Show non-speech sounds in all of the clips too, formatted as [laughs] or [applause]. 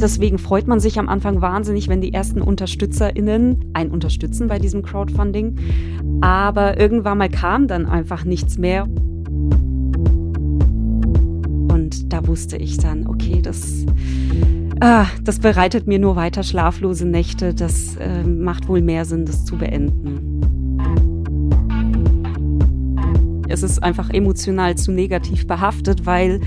Deswegen freut man sich am Anfang wahnsinnig, wenn die ersten UnterstützerInnen einen unterstützen bei diesem Crowdfunding. Aber irgendwann mal kam dann einfach nichts mehr. Und da wusste ich dann, okay, das, ah, das bereitet mir nur weiter schlaflose Nächte. Das äh, macht wohl mehr Sinn, das zu beenden. Es ist einfach emotional zu negativ behaftet, weil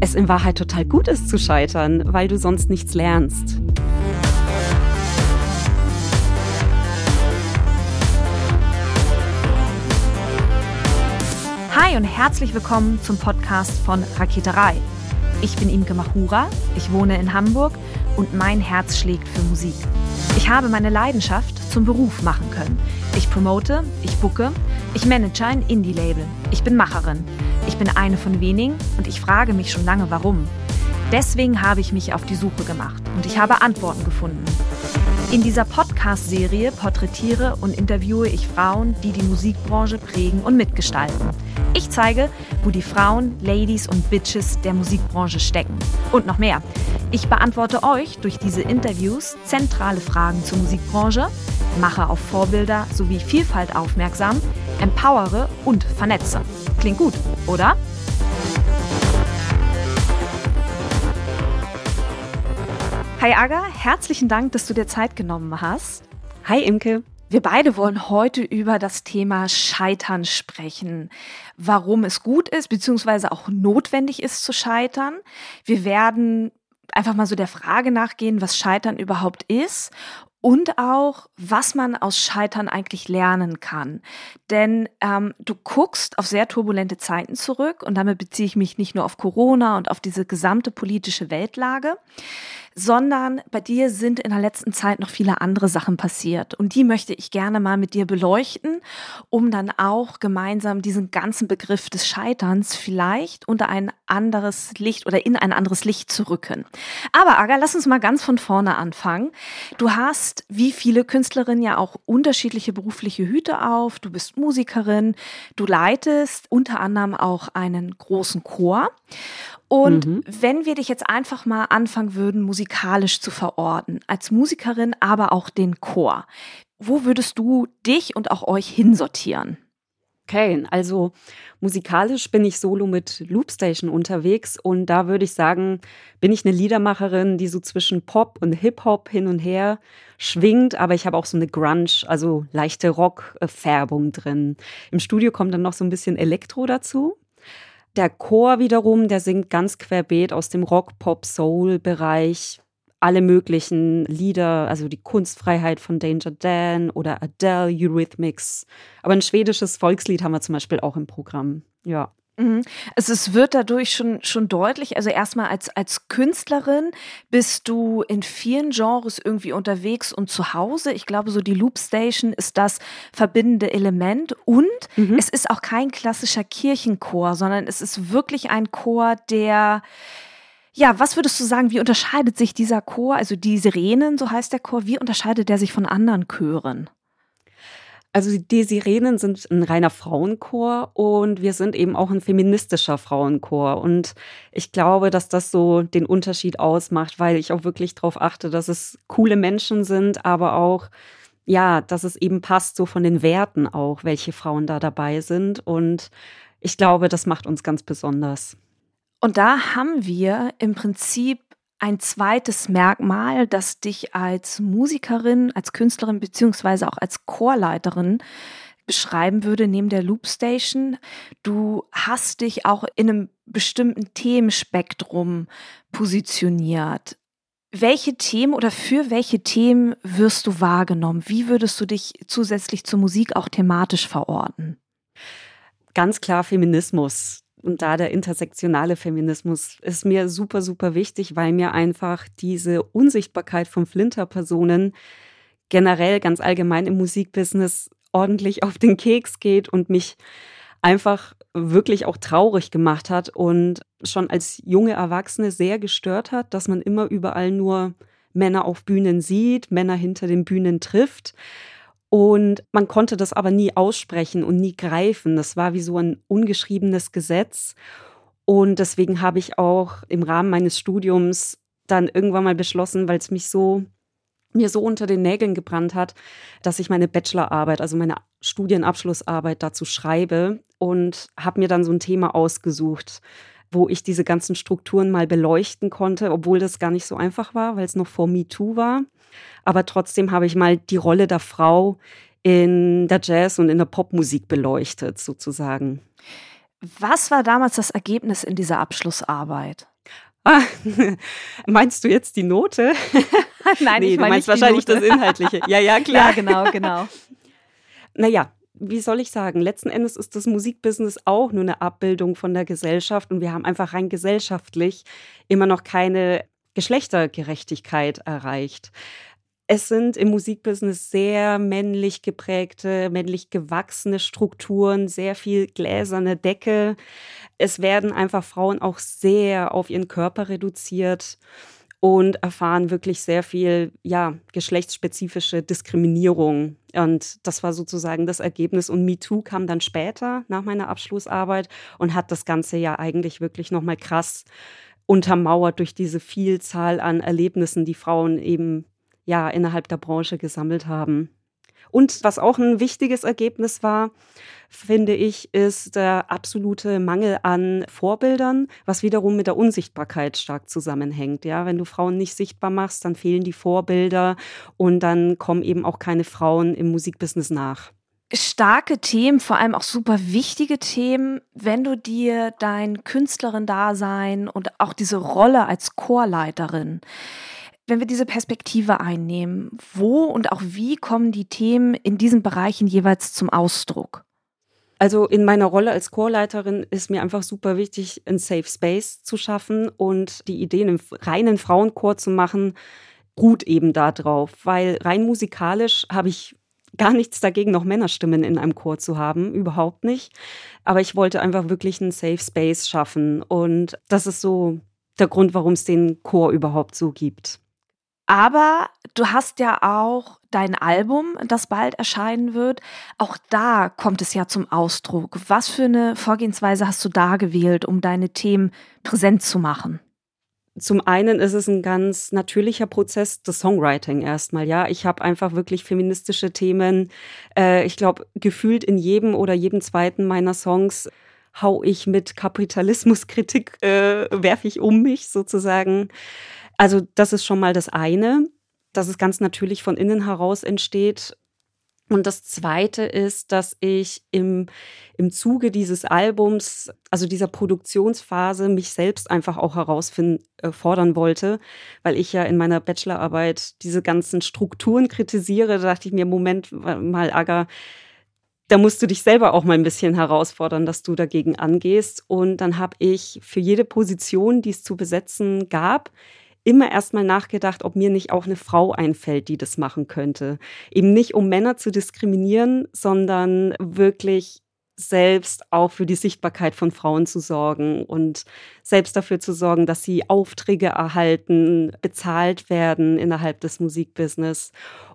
es in Wahrheit total gut ist zu scheitern, weil du sonst nichts lernst. Hi und herzlich willkommen zum Podcast von Raketerei. Ich bin Imke Machura, ich wohne in Hamburg und mein Herz schlägt für Musik. Ich habe meine Leidenschaft zum Beruf machen können. Ich promote, ich bucke, ich manage ein Indie-Label. Ich bin Macherin. Ich bin eine von wenigen und ich frage mich schon lange, warum. Deswegen habe ich mich auf die Suche gemacht und ich habe Antworten gefunden. In dieser Podcast-Serie porträtiere und interviewe ich Frauen, die die Musikbranche prägen und mitgestalten. Ich zeige, wo die Frauen, Ladies und Bitches der Musikbranche stecken. Und noch mehr. Ich beantworte euch durch diese Interviews zentrale Fragen zur Musikbranche, mache auf Vorbilder sowie Vielfalt aufmerksam, empowere und vernetze. Klingt gut, oder? Hi Aga, herzlichen Dank, dass du dir Zeit genommen hast. Hi Imke. Wir beide wollen heute über das Thema Scheitern sprechen. Warum es gut ist, beziehungsweise auch notwendig ist zu scheitern. Wir werden einfach mal so der Frage nachgehen, was Scheitern überhaupt ist und auch, was man aus Scheitern eigentlich lernen kann. Denn ähm, du guckst auf sehr turbulente Zeiten zurück und damit beziehe ich mich nicht nur auf Corona und auf diese gesamte politische Weltlage, sondern bei dir sind in der letzten Zeit noch viele andere Sachen passiert. Und die möchte ich gerne mal mit dir beleuchten, um dann auch gemeinsam diesen ganzen Begriff des Scheiterns vielleicht unter ein anderes Licht oder in ein anderes Licht zu rücken. Aber Aga, lass uns mal ganz von vorne anfangen. Du hast, wie viele Künstlerinnen, ja auch unterschiedliche berufliche Hüte auf. Du bist Musikerin, du leitest unter anderem auch einen großen Chor. Und mhm. wenn wir dich jetzt einfach mal anfangen würden, musikalisch zu verorten, als Musikerin, aber auch den Chor, wo würdest du dich und auch euch hinsortieren? Okay, also musikalisch bin ich solo mit Loopstation unterwegs und da würde ich sagen, bin ich eine Liedermacherin, die so zwischen Pop und Hip-Hop hin und her schwingt, aber ich habe auch so eine Grunge, also leichte Rock-Färbung drin. Im Studio kommt dann noch so ein bisschen Elektro dazu. Der Chor wiederum, der singt ganz querbeet aus dem Rock, Pop, Soul-Bereich alle möglichen Lieder, also die Kunstfreiheit von Danger Dan oder Adele, Eurythmics. Aber ein schwedisches Volkslied haben wir zum Beispiel auch im Programm. Ja. Mhm. Also es wird dadurch schon, schon deutlich, also erstmal als, als Künstlerin bist du in vielen Genres irgendwie unterwegs und zu Hause. Ich glaube, so die Loopstation ist das verbindende Element und mhm. es ist auch kein klassischer Kirchenchor, sondern es ist wirklich ein Chor, der ja, was würdest du sagen, wie unterscheidet sich dieser Chor, also die Sirenen, so heißt der Chor, wie unterscheidet der sich von anderen Chören? Also die Sirenen sind ein reiner Frauenchor und wir sind eben auch ein feministischer Frauenchor. Und ich glaube, dass das so den Unterschied ausmacht, weil ich auch wirklich darauf achte, dass es coole Menschen sind, aber auch, ja, dass es eben passt, so von den Werten auch, welche Frauen da dabei sind. Und ich glaube, das macht uns ganz besonders. Und da haben wir im Prinzip ein zweites Merkmal, das dich als Musikerin, als Künstlerin beziehungsweise auch als Chorleiterin beschreiben würde, neben der Loopstation. Du hast dich auch in einem bestimmten Themenspektrum positioniert. Welche Themen oder für welche Themen wirst du wahrgenommen? Wie würdest du dich zusätzlich zur Musik auch thematisch verorten? Ganz klar Feminismus und da der intersektionale Feminismus ist mir super, super wichtig, weil mir einfach diese Unsichtbarkeit von Flinterpersonen generell ganz allgemein im Musikbusiness ordentlich auf den Keks geht und mich einfach wirklich auch traurig gemacht hat und schon als junge Erwachsene sehr gestört hat, dass man immer überall nur Männer auf Bühnen sieht, Männer hinter den Bühnen trifft und man konnte das aber nie aussprechen und nie greifen. Das war wie so ein ungeschriebenes Gesetz. Und deswegen habe ich auch im Rahmen meines Studiums dann irgendwann mal beschlossen, weil es mich so mir so unter den Nägeln gebrannt hat, dass ich meine Bachelorarbeit, also meine Studienabschlussarbeit dazu schreibe und habe mir dann so ein Thema ausgesucht, wo ich diese ganzen Strukturen mal beleuchten konnte, obwohl das gar nicht so einfach war, weil es noch vor MeToo war. Aber trotzdem habe ich mal die Rolle der Frau in der Jazz- und in der Popmusik beleuchtet, sozusagen. Was war damals das Ergebnis in dieser Abschlussarbeit? Ah, [laughs] meinst du jetzt die Note? [laughs] Nein, nee, ich du meinst wahrscheinlich Note. das Inhaltliche. Ja, ja, [laughs] klar. Ja, genau, genau. Naja, wie soll ich sagen? Letzten Endes ist das Musikbusiness auch nur eine Abbildung von der Gesellschaft und wir haben einfach rein gesellschaftlich immer noch keine Geschlechtergerechtigkeit erreicht. Es sind im Musikbusiness sehr männlich geprägte, männlich gewachsene Strukturen, sehr viel gläserne Decke. Es werden einfach Frauen auch sehr auf ihren Körper reduziert und erfahren wirklich sehr viel, ja, geschlechtsspezifische Diskriminierung. Und das war sozusagen das Ergebnis. Und MeToo kam dann später nach meiner Abschlussarbeit und hat das Ganze ja eigentlich wirklich nochmal krass untermauert durch diese Vielzahl an Erlebnissen, die Frauen eben ja innerhalb der Branche gesammelt haben. Und was auch ein wichtiges Ergebnis war, finde ich, ist der absolute Mangel an Vorbildern, was wiederum mit der Unsichtbarkeit stark zusammenhängt. Ja, wenn du Frauen nicht sichtbar machst, dann fehlen die Vorbilder und dann kommen eben auch keine Frauen im Musikbusiness nach. Starke Themen, vor allem auch super wichtige Themen, wenn du dir dein Künstlerin-Dasein und auch diese Rolle als Chorleiterin wenn wir diese Perspektive einnehmen, wo und auch wie kommen die Themen in diesen Bereichen jeweils zum Ausdruck? Also in meiner Rolle als Chorleiterin ist mir einfach super wichtig, einen Safe Space zu schaffen und die Idee, einen reinen Frauenchor zu machen, ruht eben darauf, weil rein musikalisch habe ich gar nichts dagegen, noch Männerstimmen in einem Chor zu haben, überhaupt nicht. Aber ich wollte einfach wirklich einen Safe Space schaffen und das ist so der Grund, warum es den Chor überhaupt so gibt. Aber du hast ja auch dein Album, das bald erscheinen wird. Auch da kommt es ja zum Ausdruck. Was für eine Vorgehensweise hast du da gewählt, um deine Themen präsent zu machen? Zum einen ist es ein ganz natürlicher Prozess des Songwriting erstmal. Ja, ich habe einfach wirklich feministische Themen. Äh, ich glaube, gefühlt in jedem oder jedem zweiten meiner Songs hau ich mit Kapitalismuskritik, äh, werfe ich um mich sozusagen. Also das ist schon mal das eine, dass es ganz natürlich von innen heraus entsteht. Und das Zweite ist, dass ich im, im Zuge dieses Albums, also dieser Produktionsphase, mich selbst einfach auch herausfordern äh, wollte, weil ich ja in meiner Bachelorarbeit diese ganzen Strukturen kritisiere. Da dachte ich mir, Moment mal, Aga, da musst du dich selber auch mal ein bisschen herausfordern, dass du dagegen angehst. Und dann habe ich für jede Position, die es zu besetzen gab, immer erstmal nachgedacht, ob mir nicht auch eine Frau einfällt, die das machen könnte. Eben nicht, um Männer zu diskriminieren, sondern wirklich selbst auch für die Sichtbarkeit von Frauen zu sorgen und selbst dafür zu sorgen, dass sie Aufträge erhalten, bezahlt werden innerhalb des Musikbusiness.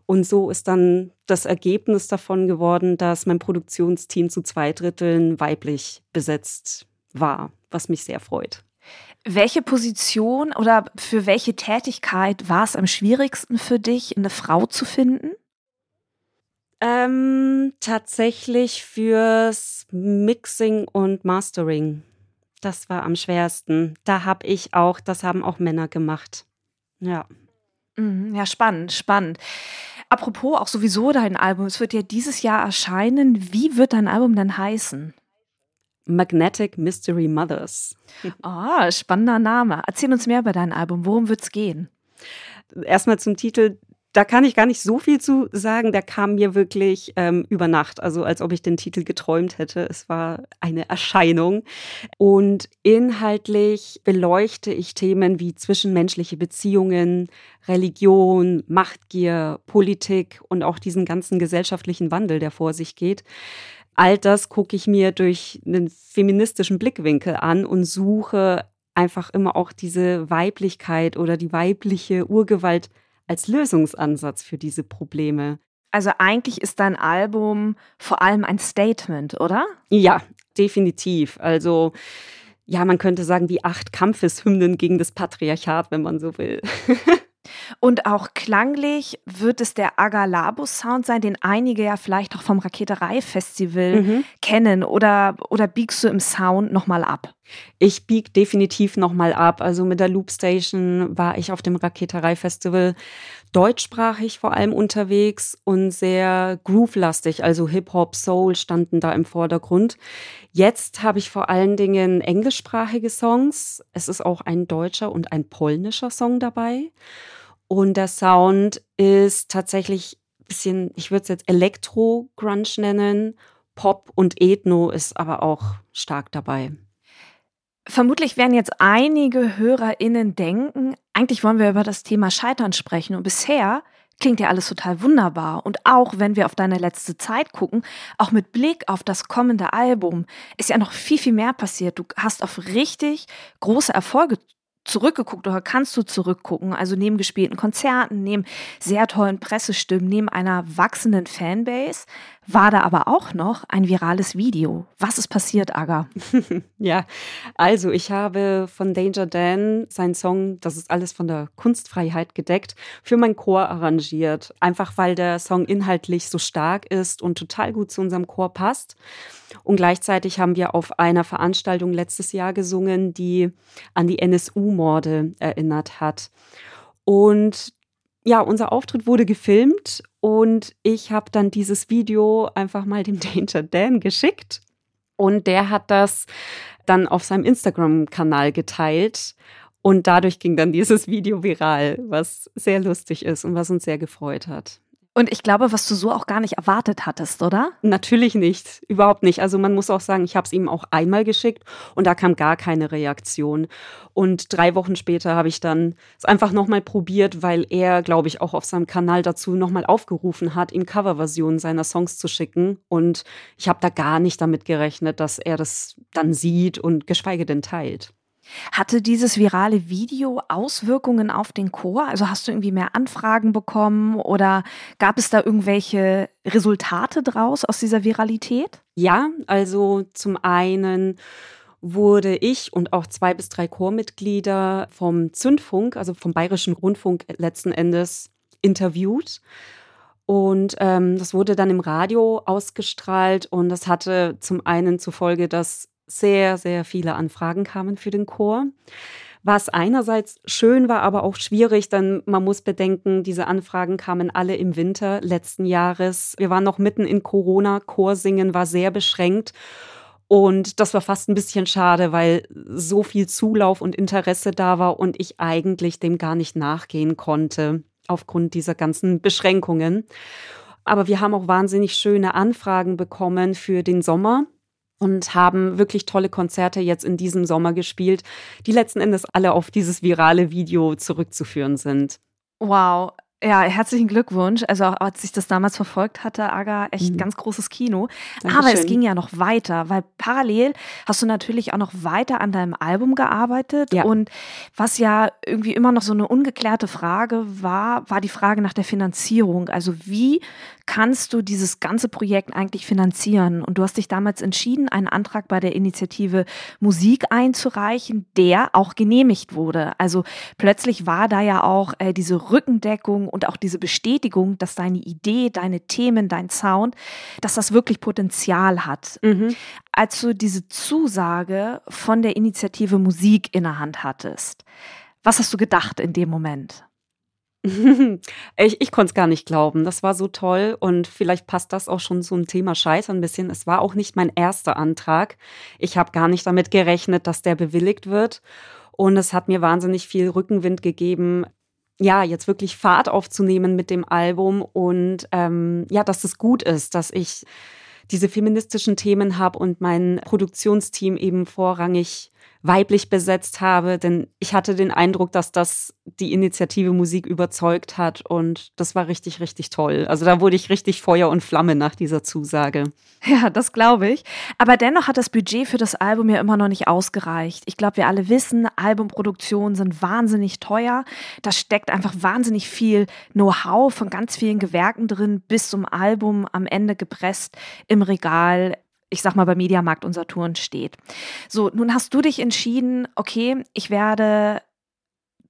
Und so ist dann das Ergebnis davon geworden, dass mein Produktionsteam zu zwei Dritteln weiblich besetzt war, was mich sehr freut. Welche Position oder für welche Tätigkeit war es am schwierigsten für dich, eine Frau zu finden? Ähm, tatsächlich fürs Mixing und Mastering. Das war am schwersten. Da habe ich auch, das haben auch Männer gemacht. Ja. Mhm, ja, spannend, spannend. Apropos auch sowieso dein Album, es wird ja dieses Jahr erscheinen. Wie wird dein Album denn heißen? Magnetic Mystery Mothers. [laughs] Ah, oh, spannender Name. Erzähl uns mehr über dein Album. Worum wird es gehen? Erstmal zum Titel. Da kann ich gar nicht so viel zu sagen. Der kam mir wirklich ähm, über Nacht, also als ob ich den Titel geträumt hätte. Es war eine Erscheinung. Und inhaltlich beleuchte ich Themen wie zwischenmenschliche Beziehungen, Religion, Machtgier, Politik und auch diesen ganzen gesellschaftlichen Wandel, der vor sich geht all das gucke ich mir durch einen feministischen Blickwinkel an und suche einfach immer auch diese Weiblichkeit oder die weibliche Urgewalt als Lösungsansatz für diese Probleme. Also eigentlich ist dein Album vor allem ein Statement, oder? Ja, definitiv. Also ja, man könnte sagen, wie acht Kampfeshymnen gegen das Patriarchat, wenn man so will. [laughs] Und auch klanglich wird es der Agalabo-Sound sein, den einige ja vielleicht auch vom Raketerei-Festival mhm. kennen. Oder, oder biegst du im Sound nochmal ab? Ich bieg definitiv nochmal ab. Also mit der Loopstation war ich auf dem Raketerei-Festival deutschsprachig vor allem unterwegs und sehr groove-lastig. Also Hip-Hop, Soul standen da im Vordergrund. Jetzt habe ich vor allen Dingen englischsprachige Songs. Es ist auch ein deutscher und ein polnischer Song dabei. Und der Sound ist tatsächlich ein bisschen, ich würde es jetzt Elektro-Grunge nennen. Pop und Ethno ist aber auch stark dabei. Vermutlich werden jetzt einige HörerInnen denken, eigentlich wollen wir über das Thema Scheitern sprechen. Und bisher klingt ja alles total wunderbar. Und auch wenn wir auf deine letzte Zeit gucken, auch mit Blick auf das kommende Album, ist ja noch viel, viel mehr passiert. Du hast auf richtig große Erfolge zurückgeguckt oder kannst du zurückgucken? Also neben gespielten Konzerten, neben sehr tollen Pressestimmen, neben einer wachsenden Fanbase, war da aber auch noch ein virales Video. Was ist passiert, Aga? [laughs] ja, also ich habe von Danger Dan seinen Song, das ist alles von der Kunstfreiheit gedeckt, für meinen Chor arrangiert. Einfach weil der Song inhaltlich so stark ist und total gut zu unserem Chor passt. Und gleichzeitig haben wir auf einer Veranstaltung letztes Jahr gesungen, die an die NSU-Morde erinnert hat. Und ja, unser Auftritt wurde gefilmt und ich habe dann dieses Video einfach mal dem [laughs] Danger Dan geschickt. Und der hat das dann auf seinem Instagram-Kanal geteilt. Und dadurch ging dann dieses Video viral, was sehr lustig ist und was uns sehr gefreut hat. Und ich glaube, was du so auch gar nicht erwartet hattest, oder? Natürlich nicht, überhaupt nicht. Also man muss auch sagen, ich habe es ihm auch einmal geschickt und da kam gar keine Reaktion. Und drei Wochen später habe ich dann es einfach nochmal probiert, weil er, glaube ich, auch auf seinem Kanal dazu nochmal aufgerufen hat, ihm Coverversionen seiner Songs zu schicken. Und ich habe da gar nicht damit gerechnet, dass er das dann sieht und geschweige denn teilt. Hatte dieses virale Video Auswirkungen auf den Chor? Also hast du irgendwie mehr Anfragen bekommen oder gab es da irgendwelche Resultate draus aus dieser Viralität? Ja, also zum einen wurde ich und auch zwei bis drei Chormitglieder vom Zündfunk, also vom Bayerischen Rundfunk letzten Endes interviewt. Und ähm, das wurde dann im Radio ausgestrahlt und das hatte zum einen zur Folge, dass sehr, sehr viele Anfragen kamen für den Chor. Was einerseits schön war, aber auch schwierig, denn man muss bedenken, diese Anfragen kamen alle im Winter letzten Jahres. Wir waren noch mitten in Corona, Chorsingen war sehr beschränkt. Und das war fast ein bisschen schade, weil so viel Zulauf und Interesse da war und ich eigentlich dem gar nicht nachgehen konnte aufgrund dieser ganzen Beschränkungen. Aber wir haben auch wahnsinnig schöne Anfragen bekommen für den Sommer und haben wirklich tolle Konzerte jetzt in diesem Sommer gespielt, die letzten Endes alle auf dieses virale Video zurückzuführen sind. Wow, ja, herzlichen Glückwunsch. Also auch als ich das damals verfolgt hatte, Aga, echt mhm. ganz großes Kino. Dankeschön. Aber es ging ja noch weiter, weil parallel hast du natürlich auch noch weiter an deinem Album gearbeitet. Ja. Und was ja irgendwie immer noch so eine ungeklärte Frage war, war die Frage nach der Finanzierung. Also wie kannst du dieses ganze Projekt eigentlich finanzieren? Und du hast dich damals entschieden, einen Antrag bei der Initiative Musik einzureichen, der auch genehmigt wurde. Also plötzlich war da ja auch äh, diese Rückendeckung und auch diese Bestätigung, dass deine Idee, deine Themen, dein Sound, dass das wirklich Potenzial hat. Mhm. Als du diese Zusage von der Initiative Musik in der Hand hattest, was hast du gedacht in dem Moment? [laughs] ich ich konnte es gar nicht glauben. Das war so toll und vielleicht passt das auch schon zum Thema Scheitern ein bisschen. Es war auch nicht mein erster Antrag. Ich habe gar nicht damit gerechnet, dass der bewilligt wird. Und es hat mir wahnsinnig viel Rückenwind gegeben, ja, jetzt wirklich Fahrt aufzunehmen mit dem Album und ähm, ja, dass es gut ist, dass ich diese feministischen Themen habe und mein Produktionsteam eben vorrangig weiblich besetzt habe, denn ich hatte den Eindruck, dass das die Initiative Musik überzeugt hat und das war richtig, richtig toll. Also da wurde ich richtig Feuer und Flamme nach dieser Zusage. Ja, das glaube ich. Aber dennoch hat das Budget für das Album ja immer noch nicht ausgereicht. Ich glaube, wir alle wissen, Albumproduktionen sind wahnsinnig teuer. Da steckt einfach wahnsinnig viel Know-how von ganz vielen Gewerken drin, bis zum Album am Ende gepresst im Regal ich sag mal, bei Mediamarkt und Saturn steht. So, nun hast du dich entschieden, okay, ich werde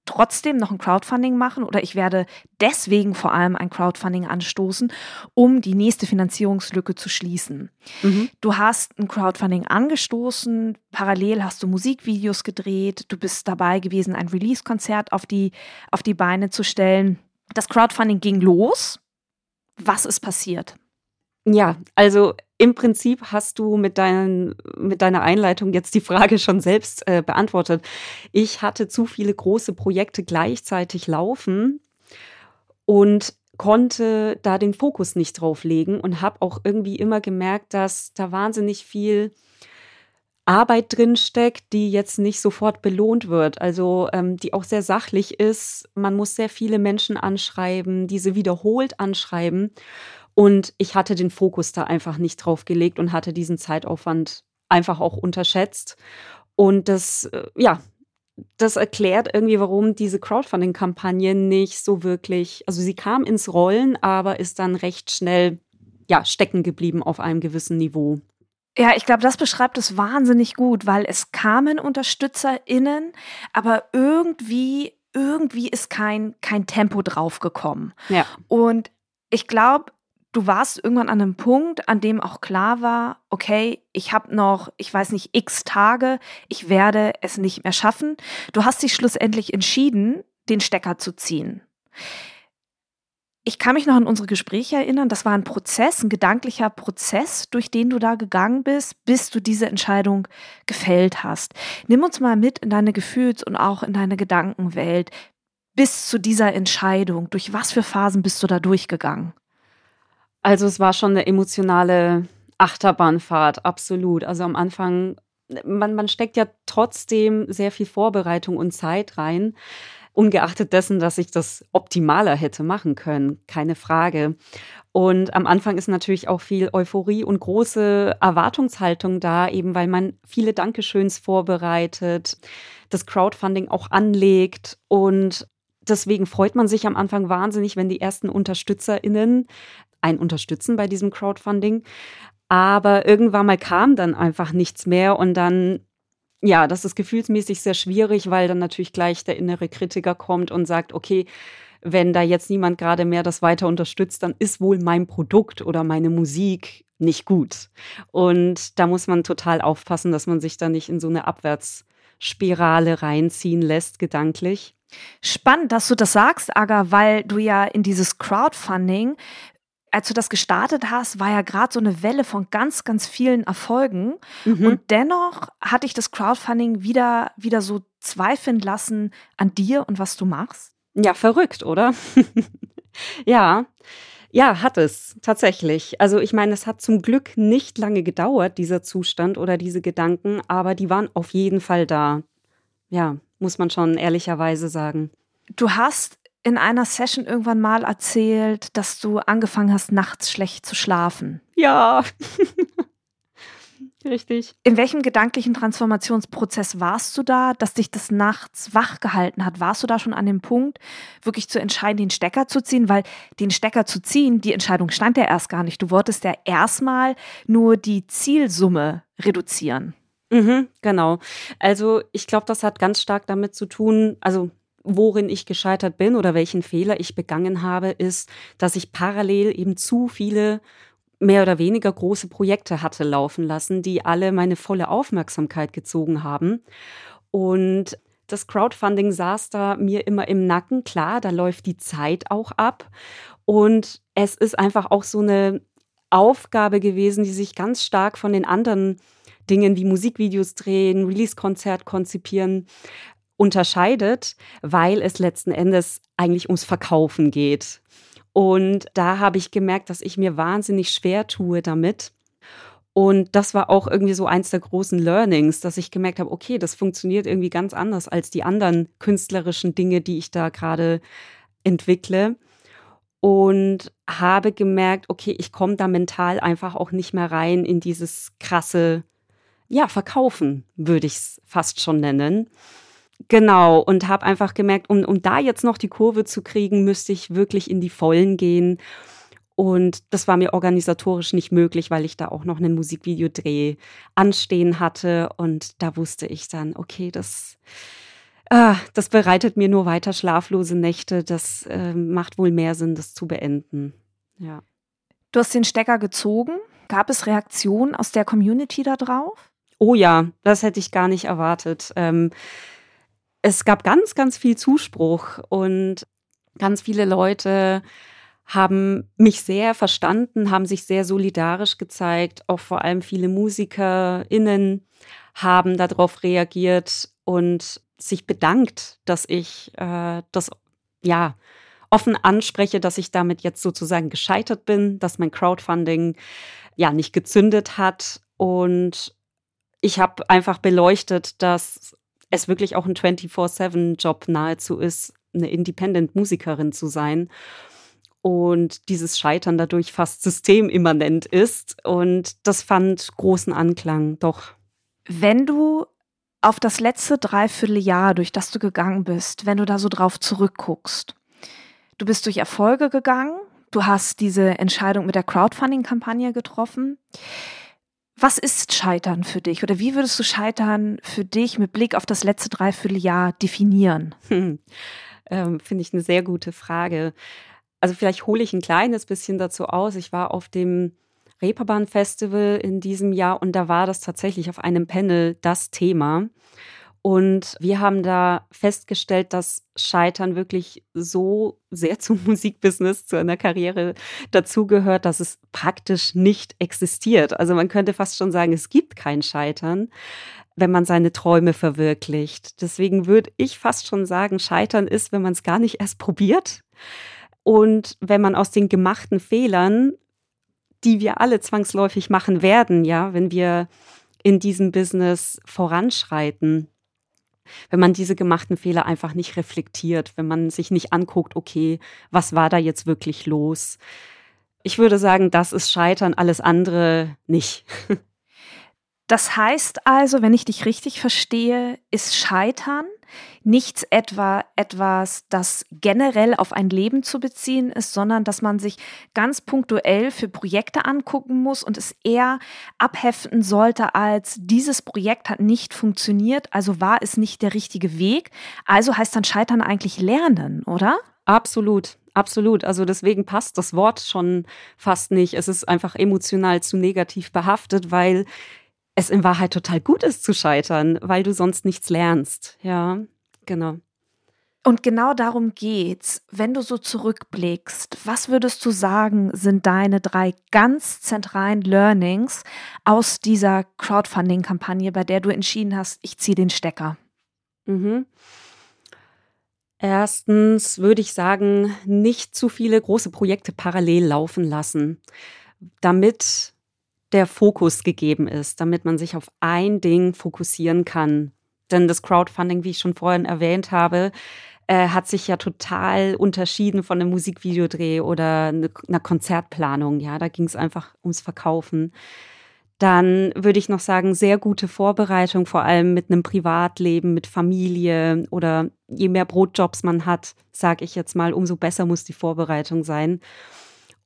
trotzdem noch ein Crowdfunding machen oder ich werde deswegen vor allem ein Crowdfunding anstoßen, um die nächste Finanzierungslücke zu schließen. Mhm. Du hast ein Crowdfunding angestoßen, parallel hast du Musikvideos gedreht, du bist dabei gewesen, ein Release-Konzert auf die, auf die Beine zu stellen. Das Crowdfunding ging los. Was ist passiert? Ja, also im Prinzip hast du mit, deinen, mit deiner Einleitung jetzt die Frage schon selbst äh, beantwortet. Ich hatte zu viele große Projekte gleichzeitig laufen und konnte da den Fokus nicht drauf legen und habe auch irgendwie immer gemerkt, dass da wahnsinnig viel Arbeit drin steckt, die jetzt nicht sofort belohnt wird. Also ähm, die auch sehr sachlich ist. Man muss sehr viele Menschen anschreiben, diese wiederholt anschreiben. Und ich hatte den Fokus da einfach nicht drauf gelegt und hatte diesen Zeitaufwand einfach auch unterschätzt. Und das, äh, ja, das erklärt irgendwie, warum diese Crowdfunding-Kampagne nicht so wirklich, also sie kam ins Rollen, aber ist dann recht schnell, ja, stecken geblieben auf einem gewissen Niveau. Ja, ich glaube, das beschreibt es wahnsinnig gut, weil es kamen UnterstützerInnen, aber irgendwie, irgendwie ist kein, kein Tempo draufgekommen. Ja. Und ich glaube, du warst irgendwann an einem Punkt, an dem auch klar war, okay, ich habe noch, ich weiß nicht, x Tage, ich werde es nicht mehr schaffen. Du hast dich schlussendlich entschieden, den Stecker zu ziehen. Ich kann mich noch an unsere Gespräche erinnern. Das war ein Prozess, ein gedanklicher Prozess, durch den du da gegangen bist, bis du diese Entscheidung gefällt hast. Nimm uns mal mit in deine Gefühls- und auch in deine Gedankenwelt bis zu dieser Entscheidung. Durch was für Phasen bist du da durchgegangen? Also es war schon eine emotionale Achterbahnfahrt, absolut. Also am Anfang, man, man steckt ja trotzdem sehr viel Vorbereitung und Zeit rein, ungeachtet dessen, dass ich das optimaler hätte machen können, keine Frage. Und am Anfang ist natürlich auch viel Euphorie und große Erwartungshaltung da, eben weil man viele Dankeschöns vorbereitet, das Crowdfunding auch anlegt und deswegen freut man sich am Anfang wahnsinnig, wenn die ersten UnterstützerInnen ein unterstützen bei diesem Crowdfunding. Aber irgendwann mal kam dann einfach nichts mehr und dann, ja, das ist gefühlsmäßig sehr schwierig, weil dann natürlich gleich der innere Kritiker kommt und sagt, okay, wenn da jetzt niemand gerade mehr das weiter unterstützt, dann ist wohl mein Produkt oder meine Musik nicht gut. Und da muss man total aufpassen, dass man sich da nicht in so eine Abwärtsspirale reinziehen lässt, gedanklich. Spannend, dass du das sagst, Aga, weil du ja in dieses Crowdfunding als du das gestartet hast, war ja gerade so eine Welle von ganz, ganz vielen Erfolgen. Mhm. Und dennoch hatte ich das Crowdfunding wieder, wieder so zweifeln lassen an dir und was du machst. Ja, verrückt, oder? [laughs] ja. Ja, hat es tatsächlich. Also ich meine, es hat zum Glück nicht lange gedauert, dieser Zustand oder diese Gedanken, aber die waren auf jeden Fall da. Ja, muss man schon ehrlicherweise sagen. Du hast in einer Session irgendwann mal erzählt, dass du angefangen hast, nachts schlecht zu schlafen. Ja. [laughs] Richtig. In welchem gedanklichen Transformationsprozess warst du da, dass dich das nachts wach gehalten hat? Warst du da schon an dem Punkt, wirklich zu entscheiden, den Stecker zu ziehen? Weil den Stecker zu ziehen, die Entscheidung stand ja erst gar nicht. Du wolltest ja erstmal nur die Zielsumme reduzieren. Mhm, genau. Also ich glaube, das hat ganz stark damit zu tun, also worin ich gescheitert bin oder welchen Fehler ich begangen habe, ist, dass ich parallel eben zu viele mehr oder weniger große Projekte hatte laufen lassen, die alle meine volle Aufmerksamkeit gezogen haben. Und das Crowdfunding saß da mir immer im Nacken. Klar, da läuft die Zeit auch ab. Und es ist einfach auch so eine Aufgabe gewesen, die sich ganz stark von den anderen Dingen wie Musikvideos drehen, Release-Konzert konzipieren unterscheidet, weil es letzten Endes eigentlich ums Verkaufen geht. Und da habe ich gemerkt, dass ich mir wahnsinnig schwer tue damit. Und das war auch irgendwie so eins der großen Learnings, dass ich gemerkt habe, okay, das funktioniert irgendwie ganz anders als die anderen künstlerischen Dinge, die ich da gerade entwickle. Und habe gemerkt, okay, ich komme da mental einfach auch nicht mehr rein in dieses krasse, ja, Verkaufen, würde ich es fast schon nennen. Genau, und habe einfach gemerkt, um, um da jetzt noch die Kurve zu kriegen, müsste ich wirklich in die Vollen gehen. Und das war mir organisatorisch nicht möglich, weil ich da auch noch einen Musikvideodreh anstehen hatte. Und da wusste ich dann, okay, das, ah, das bereitet mir nur weiter schlaflose Nächte. Das äh, macht wohl mehr Sinn, das zu beenden. Ja. Du hast den Stecker gezogen. Gab es Reaktionen aus der Community da drauf? Oh ja, das hätte ich gar nicht erwartet. Ähm, es gab ganz, ganz viel Zuspruch und ganz viele Leute haben mich sehr verstanden, haben sich sehr solidarisch gezeigt. Auch vor allem viele MusikerInnen haben darauf reagiert und sich bedankt, dass ich äh, das ja offen anspreche, dass ich damit jetzt sozusagen gescheitert bin, dass mein Crowdfunding ja nicht gezündet hat und ich habe einfach beleuchtet, dass es wirklich auch ein 24/7 Job nahezu ist, eine Independent Musikerin zu sein und dieses Scheitern dadurch fast systemimmanent ist. Und das fand großen Anklang, doch. Wenn du auf das letzte Dreivierteljahr, durch das du gegangen bist, wenn du da so drauf zurückguckst, du bist durch Erfolge gegangen, du hast diese Entscheidung mit der Crowdfunding-Kampagne getroffen. Was ist Scheitern für dich oder wie würdest du Scheitern für dich mit Blick auf das letzte Dreivierteljahr definieren? Hm. Ähm, Finde ich eine sehr gute Frage. Also vielleicht hole ich ein kleines bisschen dazu aus. Ich war auf dem Reeperbahn Festival in diesem Jahr und da war das tatsächlich auf einem Panel das Thema. Und wir haben da festgestellt, dass Scheitern wirklich so sehr [laughs] zum Musikbusiness, zu einer Karriere dazugehört, dass es praktisch nicht existiert. Also man könnte fast schon sagen, es gibt kein Scheitern, wenn man seine Träume verwirklicht. Deswegen würde ich fast schon sagen, Scheitern ist, wenn man es gar nicht erst probiert. Und wenn man aus den gemachten Fehlern, die wir alle zwangsläufig machen werden, ja, wenn wir in diesem Business voranschreiten, wenn man diese gemachten Fehler einfach nicht reflektiert, wenn man sich nicht anguckt, okay, was war da jetzt wirklich los? Ich würde sagen, das ist Scheitern, alles andere nicht. [laughs] Das heißt also, wenn ich dich richtig verstehe, ist Scheitern nichts etwa etwas, das generell auf ein Leben zu beziehen ist, sondern dass man sich ganz punktuell für Projekte angucken muss und es eher abheften sollte als dieses Projekt hat nicht funktioniert, also war es nicht der richtige Weg. Also heißt dann Scheitern eigentlich lernen, oder? Absolut. Absolut. Also deswegen passt das Wort schon fast nicht. Es ist einfach emotional zu negativ behaftet, weil es in Wahrheit total gut ist zu scheitern, weil du sonst nichts lernst. Ja, genau. Und genau darum geht's. Wenn du so zurückblickst, was würdest du sagen, sind deine drei ganz zentralen Learnings aus dieser Crowdfunding-Kampagne, bei der du entschieden hast, ich ziehe den Stecker? Mhm. Erstens würde ich sagen, nicht zu viele große Projekte parallel laufen lassen, damit der Fokus gegeben ist, damit man sich auf ein Ding fokussieren kann. Denn das Crowdfunding, wie ich schon vorhin erwähnt habe, äh, hat sich ja total unterschieden von einem Musikvideodreh oder ne, einer Konzertplanung. Ja, da ging es einfach ums Verkaufen. Dann würde ich noch sagen, sehr gute Vorbereitung, vor allem mit einem Privatleben, mit Familie oder je mehr Brotjobs man hat, sage ich jetzt mal, umso besser muss die Vorbereitung sein.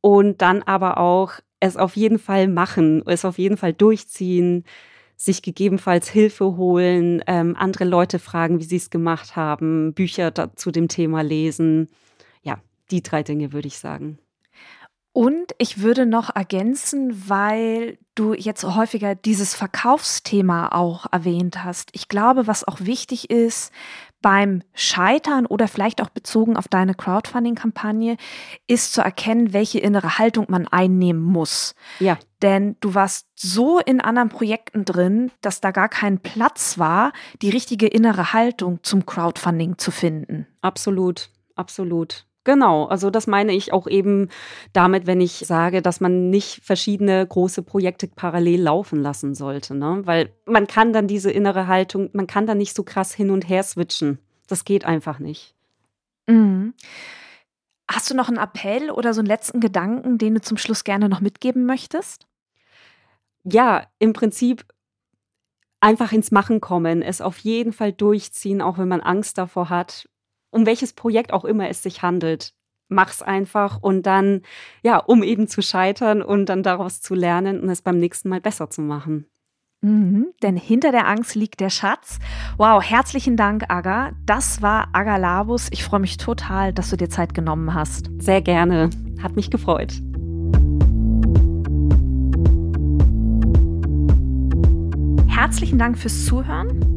Und dann aber auch es auf jeden Fall machen, es auf jeden Fall durchziehen, sich gegebenenfalls Hilfe holen, ähm, andere Leute fragen, wie sie es gemacht haben, Bücher zu dem Thema lesen. Ja, die drei Dinge würde ich sagen. Und ich würde noch ergänzen, weil du jetzt häufiger dieses Verkaufsthema auch erwähnt hast. Ich glaube, was auch wichtig ist, beim Scheitern oder vielleicht auch bezogen auf deine Crowdfunding-Kampagne ist zu erkennen, welche innere Haltung man einnehmen muss. Ja. Denn du warst so in anderen Projekten drin, dass da gar kein Platz war, die richtige innere Haltung zum Crowdfunding zu finden. Absolut, absolut. Genau, also das meine ich auch eben damit, wenn ich sage, dass man nicht verschiedene große Projekte parallel laufen lassen sollte, ne? Weil man kann dann diese innere Haltung, man kann da nicht so krass hin und her switchen. Das geht einfach nicht. Mhm. Hast du noch einen Appell oder so einen letzten Gedanken, den du zum Schluss gerne noch mitgeben möchtest? Ja, im Prinzip einfach ins Machen kommen, es auf jeden Fall durchziehen, auch wenn man Angst davor hat um welches Projekt auch immer es sich handelt. mach's einfach und dann, ja, um eben zu scheitern und dann daraus zu lernen und es beim nächsten Mal besser zu machen. Mhm, denn hinter der Angst liegt der Schatz. Wow, herzlichen Dank, Aga. Das war Aga Labus. Ich freue mich total, dass du dir Zeit genommen hast. Sehr gerne. Hat mich gefreut. Herzlichen Dank fürs Zuhören.